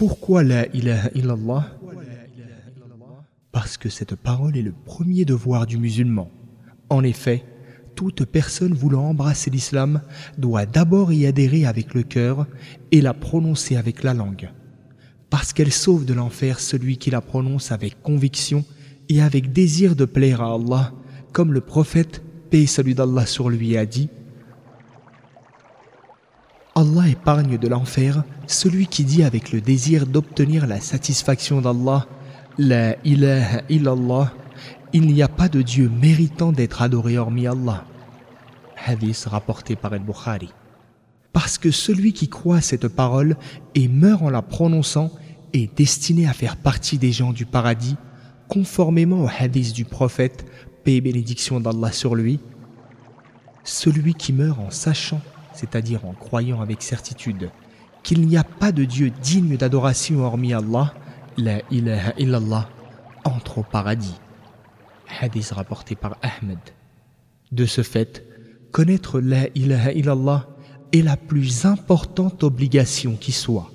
Pourquoi la ilaha illallah Parce que cette parole est le premier devoir du musulman. En effet, toute personne voulant embrasser l'islam doit d'abord y adhérer avec le cœur et la prononcer avec la langue. Parce qu'elle sauve de l'enfer celui qui la prononce avec conviction et avec désir de plaire à Allah, comme le prophète, paix salut d'Allah sur lui, a dit Allah épargne de l'enfer celui qui dit avec le désir d'obtenir la satisfaction d'Allah La ilaha illallah, il n'y a pas de Dieu méritant d'être adoré hormis Allah. Hadith rapporté par Al-Bukhari. Parce que celui qui croit cette parole et meurt en la prononçant est destiné à faire partie des gens du paradis, conformément au hadith du prophète, paix et bénédiction d'Allah sur lui. Celui qui meurt en sachant, c'est-à-dire en croyant avec certitude, qu'il n'y a pas de Dieu digne d'adoration hormis Allah, la ilaha illallah, entre au paradis. Hadith rapporté par Ahmed. De ce fait, connaître la ilaha illallah est la plus importante obligation qui soit.